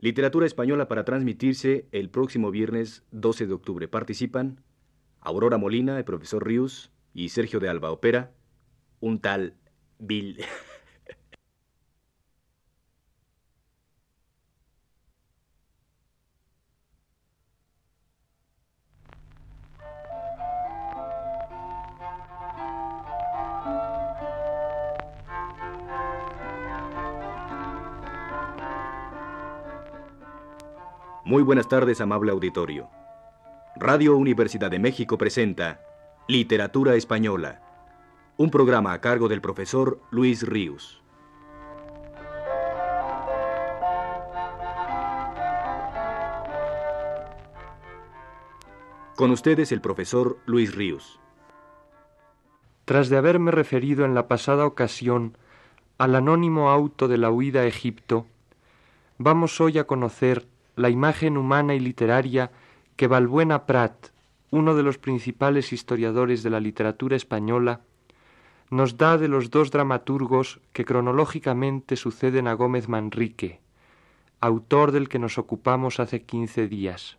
Literatura española para transmitirse el próximo viernes 12 de octubre. Participan Aurora Molina, el profesor Ríos y Sergio de Alba. Opera un tal Bill. Muy buenas tardes, amable auditorio. Radio Universidad de México presenta Literatura Española, un programa a cargo del profesor Luis Ríos. Con ustedes el profesor Luis Ríos. Tras de haberme referido en la pasada ocasión al anónimo auto de la huida a Egipto, vamos hoy a conocer la imagen humana y literaria que Balbuena Prat, uno de los principales historiadores de la literatura española, nos da de los dos dramaturgos que cronológicamente suceden a Gómez Manrique, autor del que nos ocupamos hace quince días.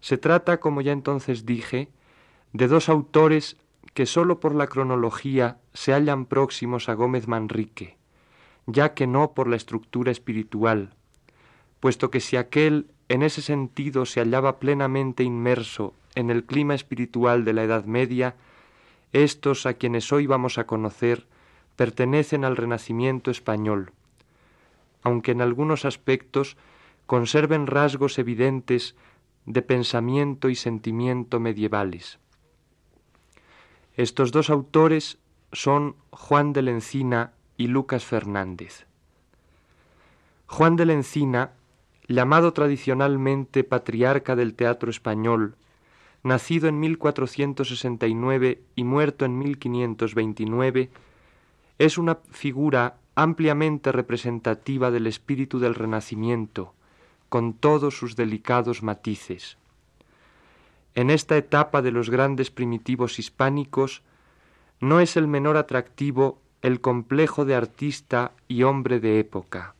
Se trata, como ya entonces dije, de dos autores que sólo por la cronología se hallan próximos a Gómez Manrique, ya que no por la estructura espiritual, puesto que si aquel en ese sentido se hallaba plenamente inmerso en el clima espiritual de la Edad Media, estos a quienes hoy vamos a conocer pertenecen al Renacimiento español, aunque en algunos aspectos conserven rasgos evidentes de pensamiento y sentimiento medievales. Estos dos autores son Juan de la Encina y Lucas Fernández. Juan de la Encina llamado tradicionalmente patriarca del teatro español, nacido en 1469 y muerto en 1529, es una figura ampliamente representativa del espíritu del Renacimiento, con todos sus delicados matices. En esta etapa de los grandes primitivos hispánicos, no es el menor atractivo el complejo de artista y hombre de época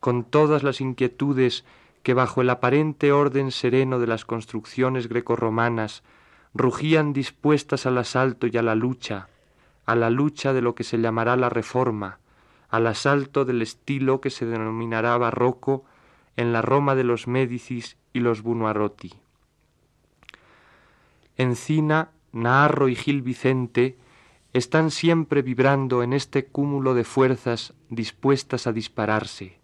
con todas las inquietudes que bajo el aparente orden sereno de las construcciones grecorromanas rugían dispuestas al asalto y a la lucha, a la lucha de lo que se llamará la reforma, al asalto del estilo que se denominará barroco en la Roma de los Médicis y los Buonarroti. Encina, Naharro y Gil Vicente están siempre vibrando en este cúmulo de fuerzas dispuestas a dispararse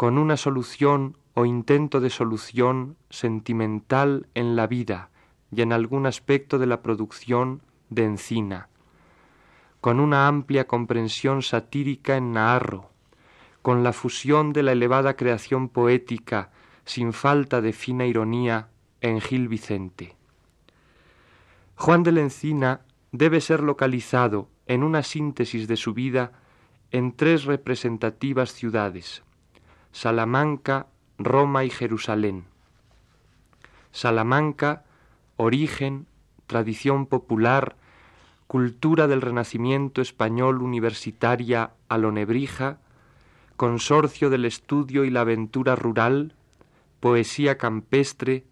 con una solución o intento de solución sentimental en la vida y en algún aspecto de la producción de Encina, con una amplia comprensión satírica en Naharro, con la fusión de la elevada creación poética sin falta de fina ironía en Gil Vicente. Juan de la Encina debe ser localizado en una síntesis de su vida en tres representativas ciudades, Salamanca, Roma y Jerusalén. Salamanca, origen, tradición popular, cultura del Renacimiento español universitaria a consorcio del estudio y la aventura rural, poesía campestre,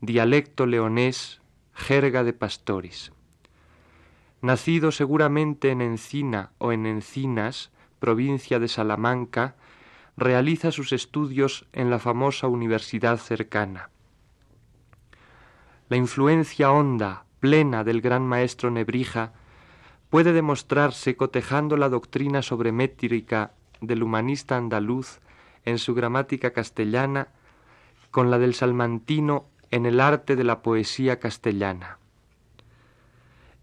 dialecto leonés, jerga de pastores. Nacido seguramente en Encina o en Encinas, provincia de Salamanca, realiza sus estudios en la famosa universidad cercana. La influencia honda, plena del gran maestro Nebrija puede demostrarse cotejando la doctrina sobre métrica del humanista andaluz en su gramática castellana con la del salmantino en el arte de la poesía castellana.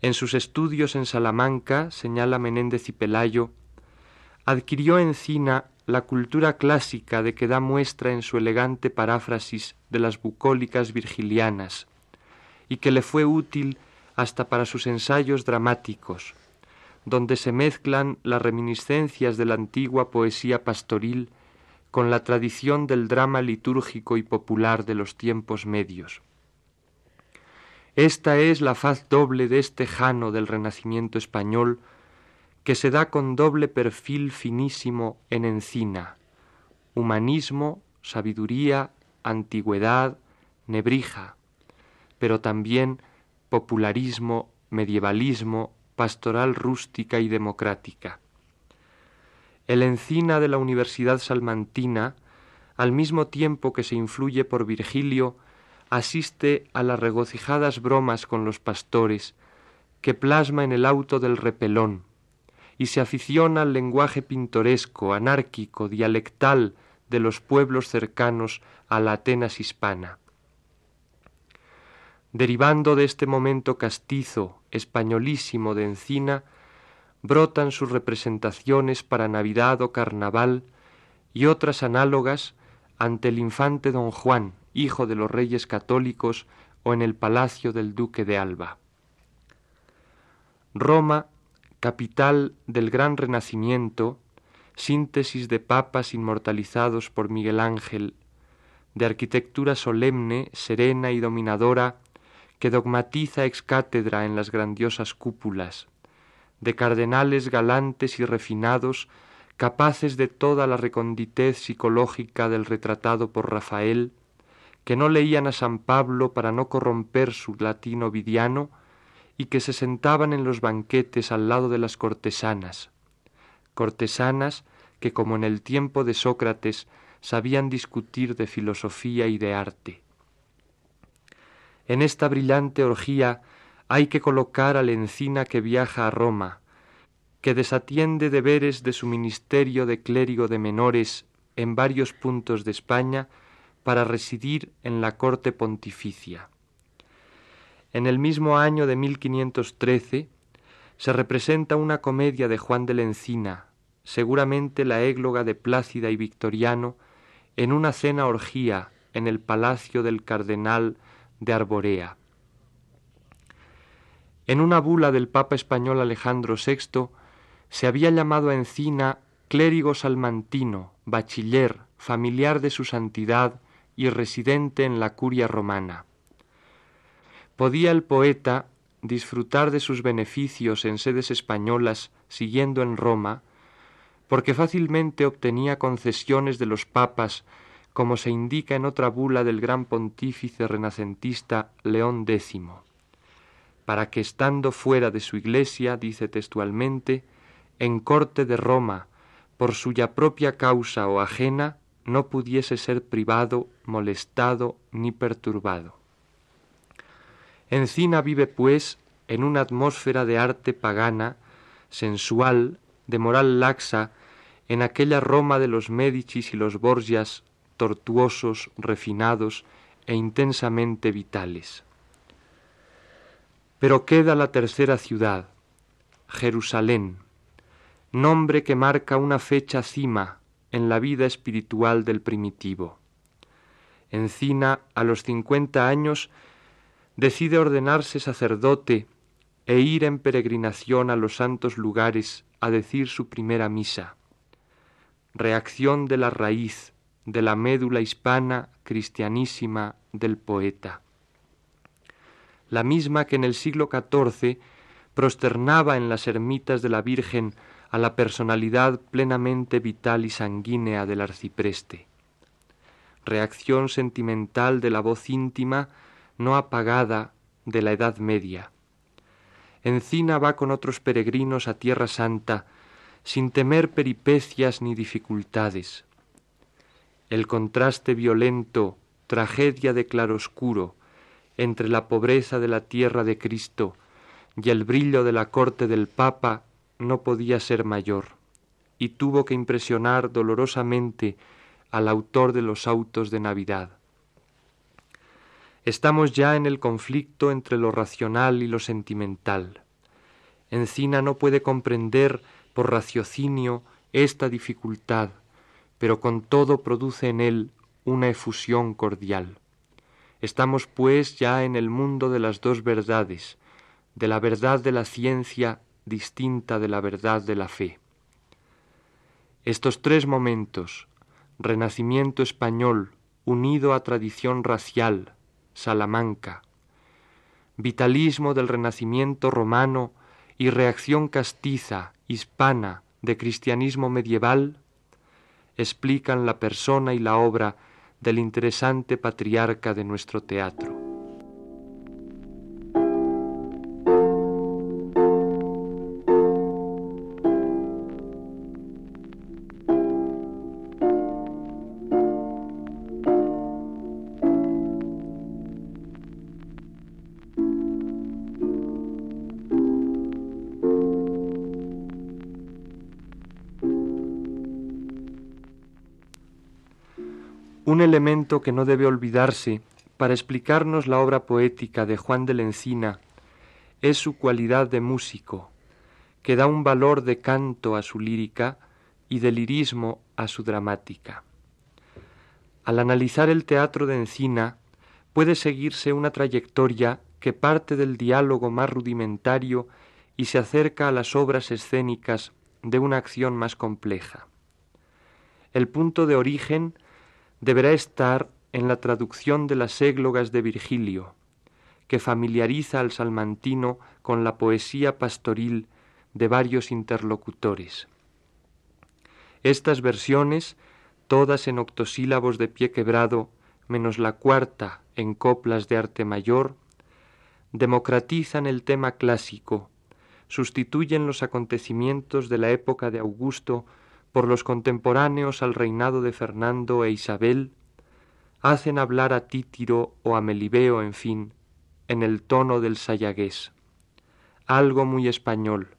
En sus estudios en Salamanca, señala Menéndez y Pelayo, adquirió Encina la cultura clásica de que da muestra en su elegante paráfrasis de las bucólicas virgilianas, y que le fue útil hasta para sus ensayos dramáticos, donde se mezclan las reminiscencias de la antigua poesía pastoril con la tradición del drama litúrgico y popular de los tiempos medios. Esta es la faz doble de este Jano del Renacimiento español, que se da con doble perfil finísimo en encina, humanismo, sabiduría, antigüedad, nebrija, pero también popularismo, medievalismo, pastoral rústica y democrática. El encina de la Universidad Salmantina, al mismo tiempo que se influye por Virgilio, asiste a las regocijadas bromas con los pastores, que plasma en el auto del repelón, y se aficiona al lenguaje pintoresco, anárquico, dialectal de los pueblos cercanos a la Atenas hispana. Derivando de este momento castizo, españolísimo de Encina, brotan sus representaciones para Navidad o Carnaval y otras análogas ante el infante don Juan, hijo de los reyes católicos, o en el palacio del duque de Alba. Roma, capital del gran renacimiento, síntesis de papas inmortalizados por Miguel Ángel, de arquitectura solemne, serena y dominadora, que dogmatiza ex cátedra en las grandiosas cúpulas, de cardenales galantes y refinados, capaces de toda la reconditez psicológica del retratado por Rafael, que no leían a San Pablo para no corromper su latín ovidiano y que se sentaban en los banquetes al lado de las cortesanas, cortesanas que como en el tiempo de Sócrates sabían discutir de filosofía y de arte. En esta brillante orgía hay que colocar al encina que viaja a Roma, que desatiende deberes de su ministerio de clérigo de menores en varios puntos de España para residir en la corte pontificia. En el mismo año de 1513 se representa una comedia de Juan de la Encina, seguramente la égloga de Plácida y Victoriano, en una cena orgía en el palacio del cardenal de Arborea. En una bula del Papa español Alejandro VI se había llamado a Encina clérigo salmantino, bachiller, familiar de su santidad y residente en la curia romana. Podía el poeta disfrutar de sus beneficios en sedes españolas siguiendo en Roma, porque fácilmente obtenía concesiones de los papas como se indica en otra bula del gran pontífice renacentista León X, para que estando fuera de su iglesia, dice textualmente, en corte de Roma, por suya propia causa o ajena, no pudiese ser privado, molestado ni perturbado. Encina vive, pues, en una atmósfera de arte pagana, sensual, de moral laxa, en aquella Roma de los Médicis y los Borgias tortuosos, refinados e intensamente vitales. Pero queda la tercera ciudad, Jerusalén, nombre que marca una fecha cima en la vida espiritual del primitivo. Encina, a los cincuenta años, decide ordenarse sacerdote e ir en peregrinación a los santos lugares a decir su primera misa. Reacción de la raíz, de la médula hispana cristianísima del poeta. La misma que en el siglo XIV prosternaba en las ermitas de la Virgen a la personalidad plenamente vital y sanguínea del arcipreste. Reacción sentimental de la voz íntima no apagada de la Edad Media. Encina va con otros peregrinos a Tierra Santa sin temer peripecias ni dificultades el contraste violento, tragedia de claroscuro, entre la pobreza de la tierra de Cristo y el brillo de la corte del Papa no podía ser mayor, y tuvo que impresionar dolorosamente al autor de los autos de Navidad. Estamos ya en el conflicto entre lo racional y lo sentimental. Encina no puede comprender por raciocinio esta dificultad, pero con todo produce en él una efusión cordial. Estamos pues ya en el mundo de las dos verdades, de la verdad de la ciencia distinta de la verdad de la fe. Estos tres momentos, renacimiento español unido a tradición racial, Salamanca, vitalismo del renacimiento romano y reacción castiza, hispana, de cristianismo medieval, explican la persona y la obra del interesante patriarca de nuestro teatro. Un elemento que no debe olvidarse para explicarnos la obra poética de Juan de la Encina es su cualidad de músico, que da un valor de canto a su lírica y de lirismo a su dramática. Al analizar el teatro de Encina, puede seguirse una trayectoria que parte del diálogo más rudimentario y se acerca a las obras escénicas de una acción más compleja. El punto de origen deberá estar en la traducción de las églogas de Virgilio, que familiariza al salmantino con la poesía pastoril de varios interlocutores. Estas versiones, todas en octosílabos de pie quebrado, menos la cuarta en coplas de arte mayor, democratizan el tema clásico, sustituyen los acontecimientos de la época de Augusto por los contemporáneos al reinado de Fernando e Isabel, hacen hablar a Títiro o a Melibeo, en fin, en el tono del sayagués. Algo muy español,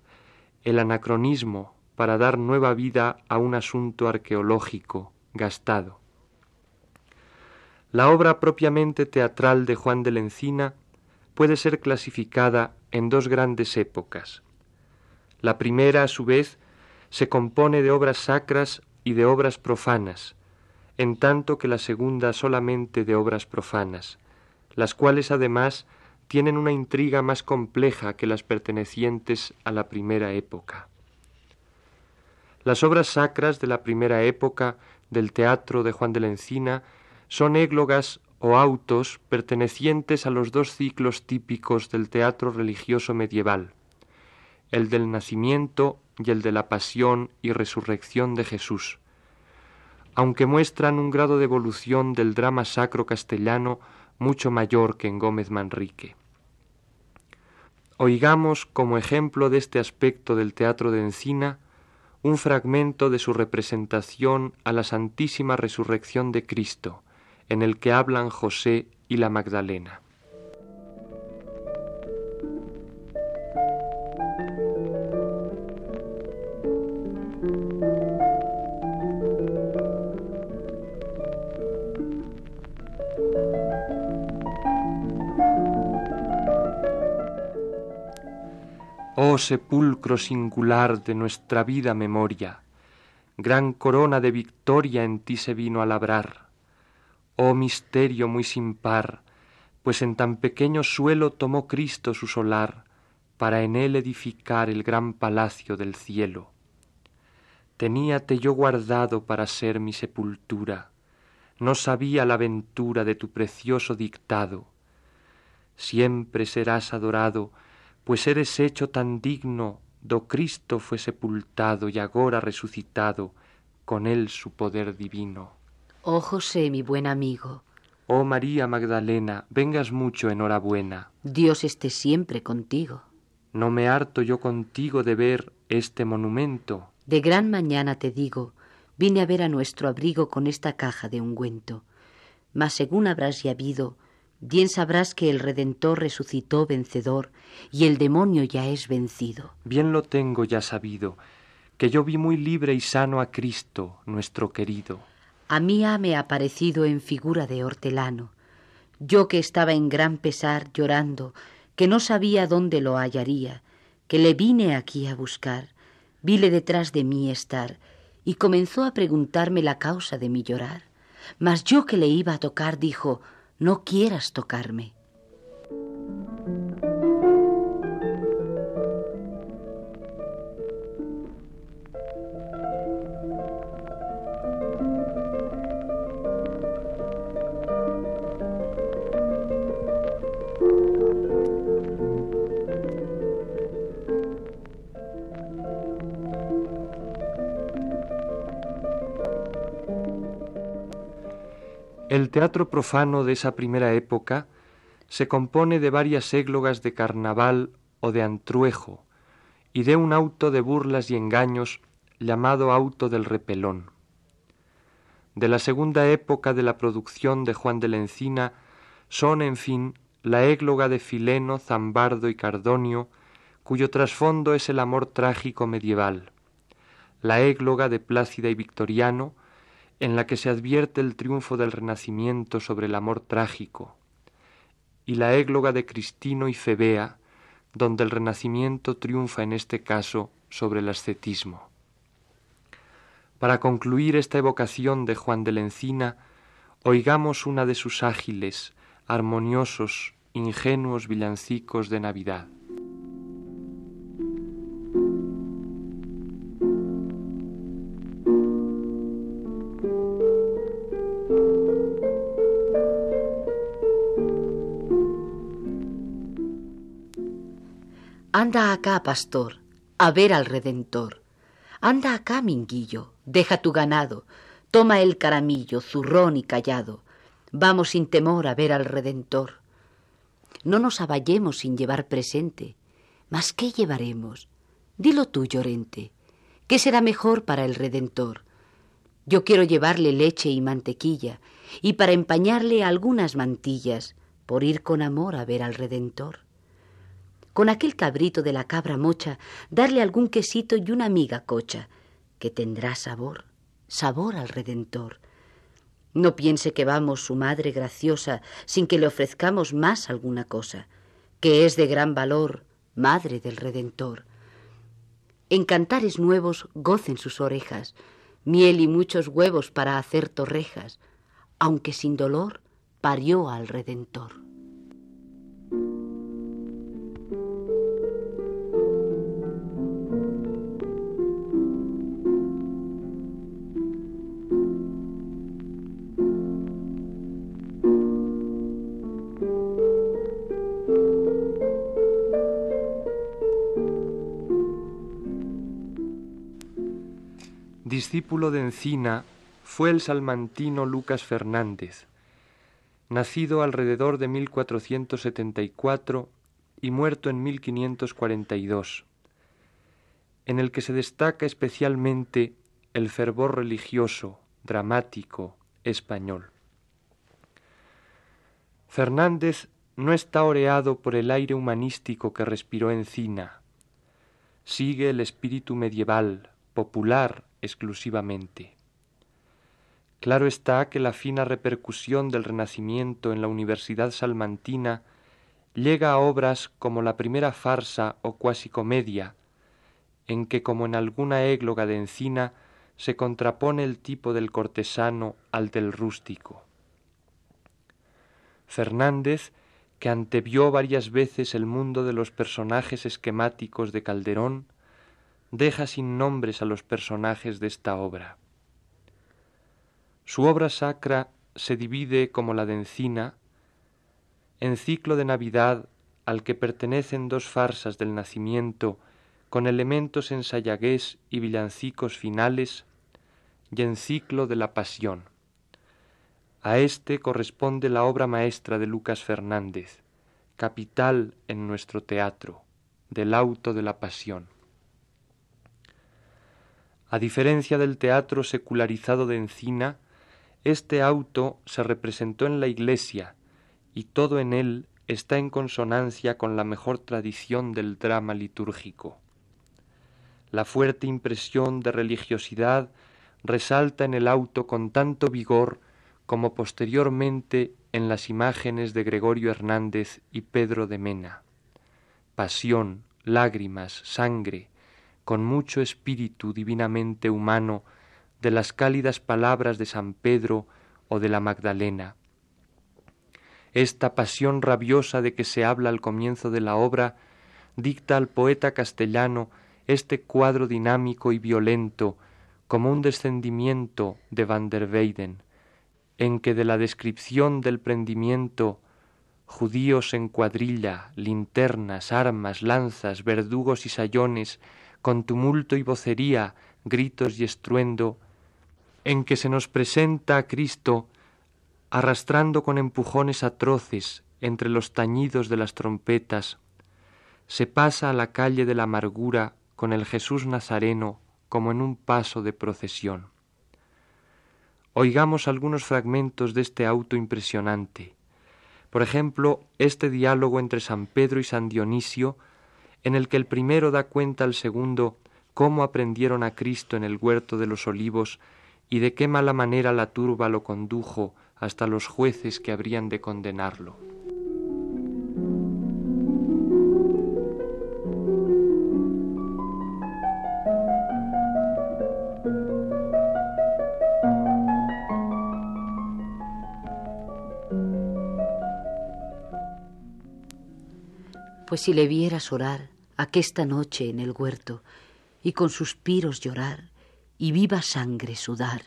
el anacronismo para dar nueva vida a un asunto arqueológico gastado. La obra propiamente teatral de Juan de la Encina puede ser clasificada en dos grandes épocas. La primera, a su vez, se compone de obras sacras y de obras profanas, en tanto que la segunda solamente de obras profanas, las cuales además tienen una intriga más compleja que las pertenecientes a la primera época. Las obras sacras de la primera época del teatro de Juan de la Encina son églogas o autos pertenecientes a los dos ciclos típicos del teatro religioso medieval, el del nacimiento y el de la pasión y resurrección de Jesús, aunque muestran un grado de evolución del drama sacro castellano mucho mayor que en Gómez Manrique. Oigamos como ejemplo de este aspecto del teatro de Encina un fragmento de su representación a la Santísima Resurrección de Cristo, en el que hablan José y la Magdalena. Oh sepulcro singular de nuestra vida memoria, gran corona de victoria en ti se vino a labrar. Oh misterio muy sin par, pues en tan pequeño suelo tomó Cristo su solar, para en él edificar el gran palacio del cielo. Teníate yo guardado para ser mi sepultura, no sabía la ventura de tu precioso dictado. Siempre serás adorado, pues eres hecho tan digno, do Cristo fue sepultado y agora resucitado, con él su poder divino. Oh José, mi buen amigo. Oh María Magdalena, vengas mucho enhorabuena. Dios esté siempre contigo. No me harto yo contigo de ver este monumento. De gran mañana te digo, vine a ver a nuestro abrigo con esta caja de ungüento. Mas según habrás ya habido, bien sabrás que el Redentor resucitó vencedor y el demonio ya es vencido. Bien lo tengo ya sabido, que yo vi muy libre y sano a Cristo, nuestro querido. A mí me ha aparecido en figura de hortelano. Yo que estaba en gran pesar llorando, que no sabía dónde lo hallaría, que le vine aquí a buscar, vile detrás de mí estar, y comenzó a preguntarme la causa de mi llorar. Mas yo que le iba a tocar dijo, no quieras tocarme. El teatro profano de esa primera época se compone de varias églogas de carnaval o de antruejo y de un auto de burlas y engaños llamado auto del repelón. De la segunda época de la producción de Juan de la Encina son, en fin, la égloga de Fileno, Zambardo y Cardonio, cuyo trasfondo es el amor trágico medieval, la égloga de Plácida y Victoriano, en la que se advierte el triunfo del Renacimiento sobre el amor trágico, y la égloga de Cristino y Febea, donde el Renacimiento triunfa en este caso sobre el ascetismo. Para concluir esta evocación de Juan de la Encina, oigamos una de sus ágiles, armoniosos, ingenuos villancicos de Navidad. Anda acá, pastor, a ver al Redentor. Anda acá, minguillo, deja tu ganado, toma el caramillo, zurrón y callado. Vamos sin temor a ver al Redentor. No nos aballemos sin llevar presente. ¿Mas qué llevaremos? Dilo tú, llorente. ¿Qué será mejor para el Redentor? Yo quiero llevarle leche y mantequilla, y para empañarle algunas mantillas, por ir con amor a ver al Redentor con aquel cabrito de la cabra mocha, darle algún quesito y una miga cocha, que tendrá sabor, sabor al Redentor. No piense que vamos su madre graciosa sin que le ofrezcamos más alguna cosa, que es de gran valor, madre del Redentor. En cantares nuevos gocen sus orejas, miel y muchos huevos para hacer torrejas, aunque sin dolor parió al Redentor. Discípulo de Encina fue el salmantino Lucas Fernández, nacido alrededor de 1474 y muerto en 1542, en el que se destaca especialmente el fervor religioso, dramático, español. Fernández no está oreado por el aire humanístico que respiró Encina. Sigue el espíritu medieval, popular, exclusivamente. Claro está que la fina repercusión del Renacimiento en la Universidad Salmantina llega a obras como la primera farsa o cuasi comedia, en que, como en alguna égloga de encina, se contrapone el tipo del cortesano al del rústico. Fernández, que antevió varias veces el mundo de los personajes esquemáticos de Calderón, deja sin nombres a los personajes de esta obra. Su obra sacra se divide, como la de Encina, en ciclo de Navidad al que pertenecen dos farsas del nacimiento con elementos ensayagués y villancicos finales, y en ciclo de la Pasión. A este corresponde la obra maestra de Lucas Fernández, capital en nuestro teatro, del auto de la Pasión. A diferencia del teatro secularizado de Encina, este auto se representó en la iglesia y todo en él está en consonancia con la mejor tradición del drama litúrgico. La fuerte impresión de religiosidad resalta en el auto con tanto vigor como posteriormente en las imágenes de Gregorio Hernández y Pedro de Mena. Pasión, lágrimas, sangre, con mucho espíritu divinamente humano de las cálidas palabras de San Pedro o de la Magdalena. Esta pasión rabiosa de que se habla al comienzo de la obra dicta al poeta castellano este cuadro dinámico y violento como un descendimiento de Van der Weyden, en que de la descripción del prendimiento judíos en cuadrilla, linternas, armas, lanzas, verdugos y sayones, con tumulto y vocería, gritos y estruendo, en que se nos presenta a Cristo arrastrando con empujones atroces entre los tañidos de las trompetas, se pasa a la calle de la amargura con el Jesús Nazareno como en un paso de procesión. Oigamos algunos fragmentos de este auto impresionante. Por ejemplo, este diálogo entre San Pedro y San Dionisio, en el que el primero da cuenta al segundo cómo aprendieron a Cristo en el huerto de los olivos y de qué mala manera la turba lo condujo hasta los jueces que habrían de condenarlo. Si le vieras orar aquesta noche en el huerto y con suspiros llorar y viva sangre sudar,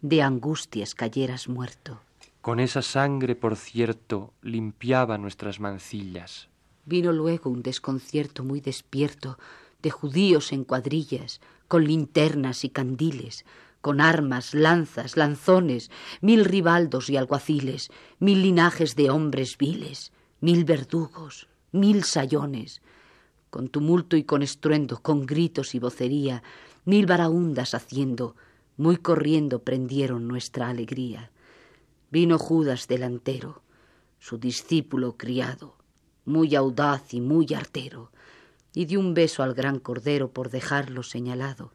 de angustias cayeras muerto. Con esa sangre, por cierto, limpiaba nuestras mancillas. Vino luego un desconcierto muy despierto de judíos en cuadrillas, con linternas y candiles, con armas, lanzas, lanzones, mil ribaldos y alguaciles, mil linajes de hombres viles, mil verdugos, mil sayones, con tumulto y con estruendo, con gritos y vocería, mil varaundas haciendo, muy corriendo prendieron nuestra alegría. Vino Judas delantero, su discípulo criado, muy audaz y muy artero, y dio un beso al gran cordero por dejarlo señalado.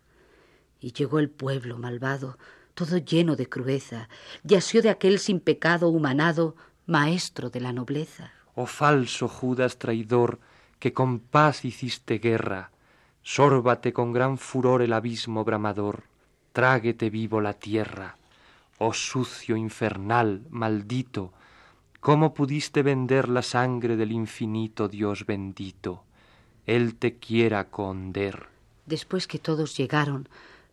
Y llegó el pueblo malvado, todo lleno de crudeza, y asió de aquel sin pecado humanado, maestro de la nobleza. Oh falso Judas traidor, que con paz hiciste guerra, sórbate con gran furor el abismo bramador, tráguete vivo la tierra. Oh sucio, infernal, maldito, ¿cómo pudiste vender la sangre del infinito Dios bendito? Él te quiera conder. Después que todos llegaron,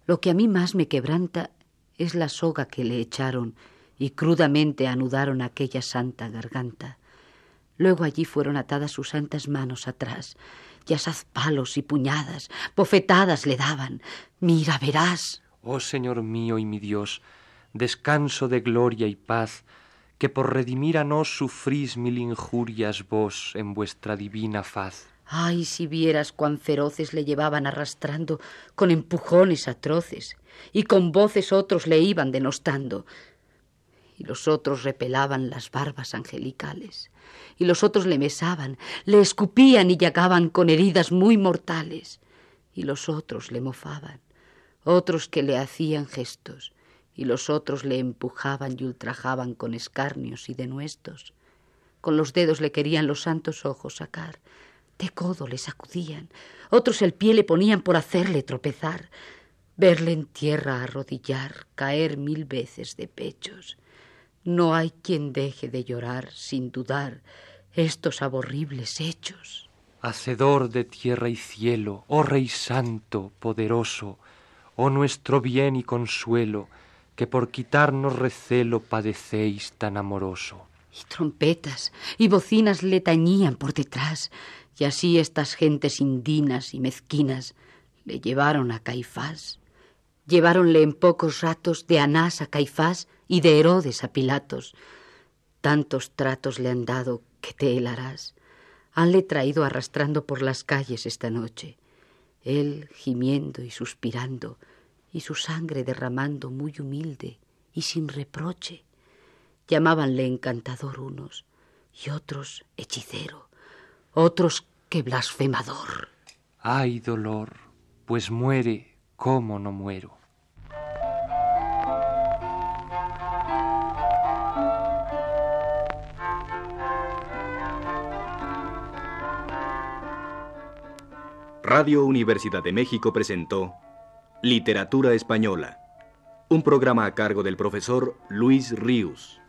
lo que a mí más me quebranta es la soga que le echaron y crudamente anudaron aquella santa garganta. Luego allí fueron atadas sus santas manos atrás, y asaz palos y puñadas, bofetadas le daban. Mira, verás. Oh Señor mío y mi Dios, descanso de gloria y paz, que por redimir a nos sufrís mil injurias vos en vuestra divina faz. Ay, si vieras cuán feroces le llevaban arrastrando con empujones atroces, y con voces otros le iban denostando, y los otros repelaban las barbas angelicales, y los otros le mesaban, le escupían y llagaban con heridas muy mortales, y los otros le mofaban, otros que le hacían gestos, y los otros le empujaban y ultrajaban con escarnios y denuestos. Con los dedos le querían los santos ojos sacar, de codo le sacudían, otros el pie le ponían por hacerle tropezar, verle en tierra arrodillar, caer mil veces de pechos. No hay quien deje de llorar sin dudar estos aborribles hechos. Hacedor de tierra y cielo, oh Rey Santo, poderoso, oh nuestro bien y consuelo, que por quitarnos recelo padecéis tan amoroso. Y trompetas y bocinas le tañían por detrás, y así estas gentes indinas y mezquinas le llevaron a Caifás. Lleváronle en pocos ratos de Anás a Caifás y de Herodes a Pilatos. Tantos tratos le han dado que te helarás. Hanle traído arrastrando por las calles esta noche. Él gimiendo y suspirando, y su sangre derramando muy humilde y sin reproche. Llamábanle encantador unos, y otros hechicero, otros que blasfemador. Ay, dolor, pues muere, ¿cómo no muero? Radio Universidad de México presentó Literatura Española, un programa a cargo del profesor Luis Ríos.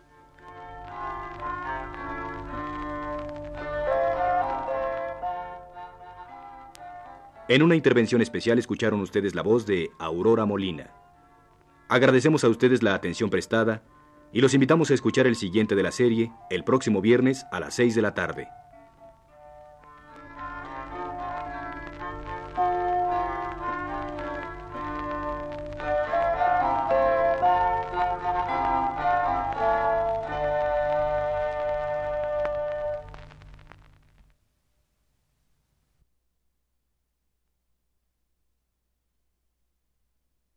En una intervención especial escucharon ustedes la voz de Aurora Molina. Agradecemos a ustedes la atención prestada y los invitamos a escuchar el siguiente de la serie el próximo viernes a las 6 de la tarde.